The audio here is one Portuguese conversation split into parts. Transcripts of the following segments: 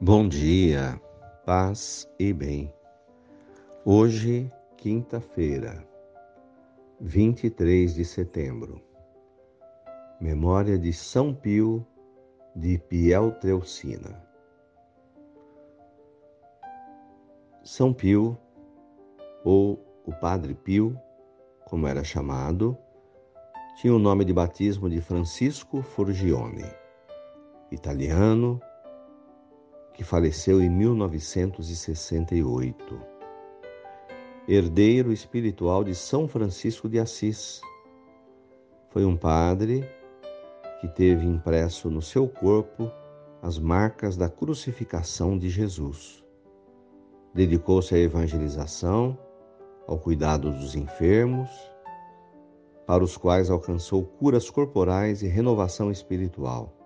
Bom dia, paz e bem. Hoje, quinta-feira, 23 de setembro. Memória de São Pio de Pieltreucina. São Pio, ou o Padre Pio, como era chamado, tinha o nome de batismo de Francisco Forgione, italiano, que faleceu em 1968. Herdeiro espiritual de São Francisco de Assis. Foi um padre que teve impresso no seu corpo as marcas da crucificação de Jesus. Dedicou-se à evangelização, ao cuidado dos enfermos, para os quais alcançou curas corporais e renovação espiritual.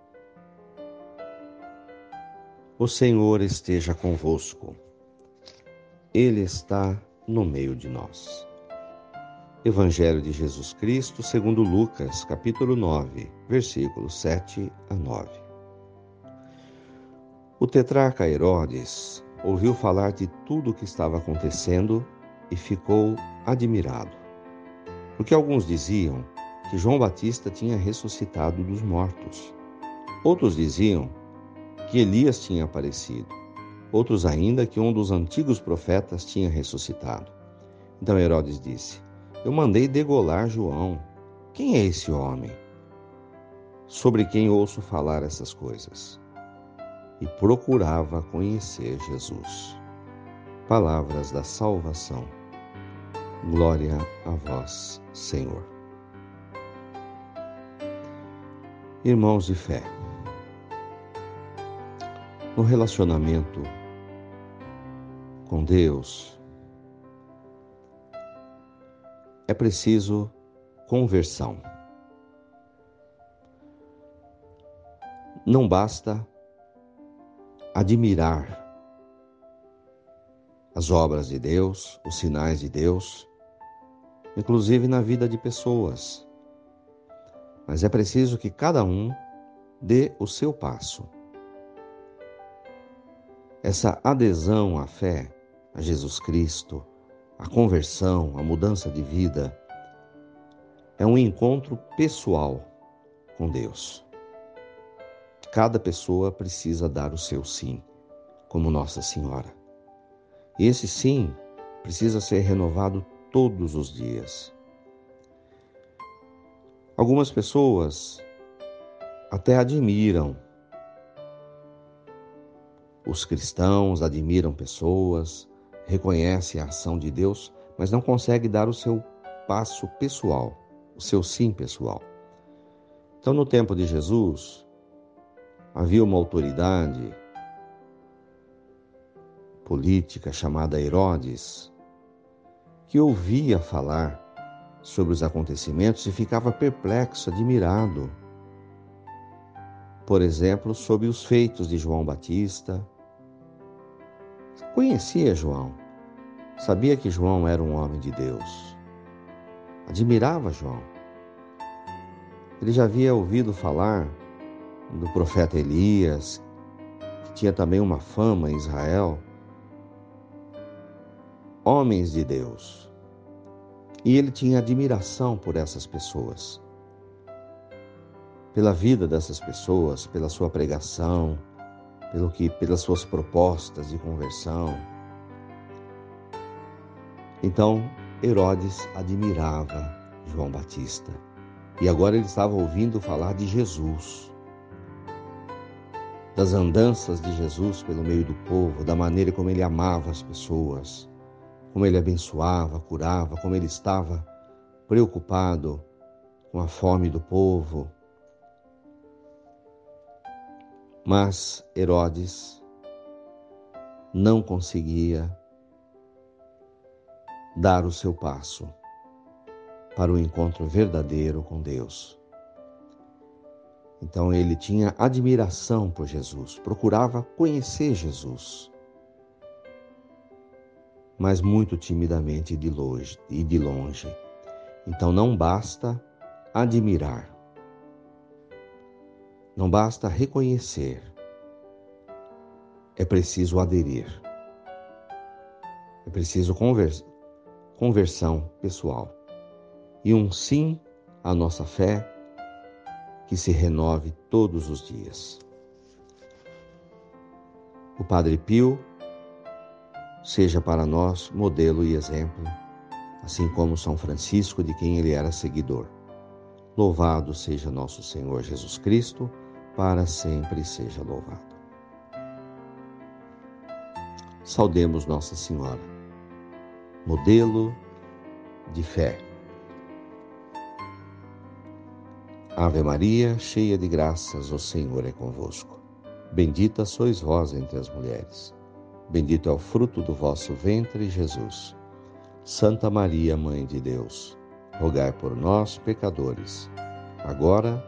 O Senhor esteja convosco. Ele está no meio de nós. Evangelho de Jesus Cristo, segundo Lucas, capítulo 9, versículos 7 a 9. O tetrarca Herodes ouviu falar de tudo o que estava acontecendo e ficou admirado. Porque alguns diziam que João Batista tinha ressuscitado dos mortos. Outros diziam que Elias tinha aparecido. Outros ainda que um dos antigos profetas tinha ressuscitado. Então Herodes disse: Eu mandei degolar João. Quem é esse homem? Sobre quem ouço falar essas coisas. E procurava conhecer Jesus. Palavras da salvação. Glória a vós, Senhor. Irmãos de fé, no relacionamento com Deus, é preciso conversão. Não basta admirar as obras de Deus, os sinais de Deus, inclusive na vida de pessoas. Mas é preciso que cada um dê o seu passo essa adesão à fé, a Jesus Cristo, a conversão, a mudança de vida, é um encontro pessoal com Deus. Cada pessoa precisa dar o seu sim, como Nossa Senhora. E esse sim precisa ser renovado todos os dias. Algumas pessoas até admiram os cristãos admiram pessoas, reconhecem a ação de Deus, mas não conseguem dar o seu passo pessoal, o seu sim pessoal. Então, no tempo de Jesus, havia uma autoridade política chamada Herodes, que ouvia falar sobre os acontecimentos e ficava perplexo, admirado. Por exemplo, sobre os feitos de João Batista, Conhecia João, sabia que João era um homem de Deus, admirava João. Ele já havia ouvido falar do profeta Elias, que tinha também uma fama em Israel. Homens de Deus. E ele tinha admiração por essas pessoas. Pela vida dessas pessoas, pela sua pregação, pelo que pelas suas propostas de conversão. Então Herodes admirava João Batista e agora ele estava ouvindo falar de Jesus, das andanças de Jesus pelo meio do povo, da maneira como ele amava as pessoas, como ele abençoava, curava, como ele estava preocupado com a fome do povo, Mas Herodes não conseguia dar o seu passo para o encontro verdadeiro com Deus. Então ele tinha admiração por Jesus, procurava conhecer Jesus, mas muito timidamente e de longe. Então não basta admirar, não basta reconhecer. é preciso aderir. É preciso convers conversão pessoal. E um sim à nossa fé que se renove todos os dias. O Padre Pio seja para nós modelo e exemplo, assim como São Francisco, de quem ele era seguidor. Louvado seja nosso Senhor Jesus Cristo, para sempre seja louvado. Saudemos Nossa Senhora, modelo de fé. Ave Maria, cheia de graças, o Senhor é convosco. Bendita sois vós entre as mulheres. Bendito é o fruto do vosso ventre, Jesus. Santa Maria, Mãe de Deus, rogai por nós, pecadores, agora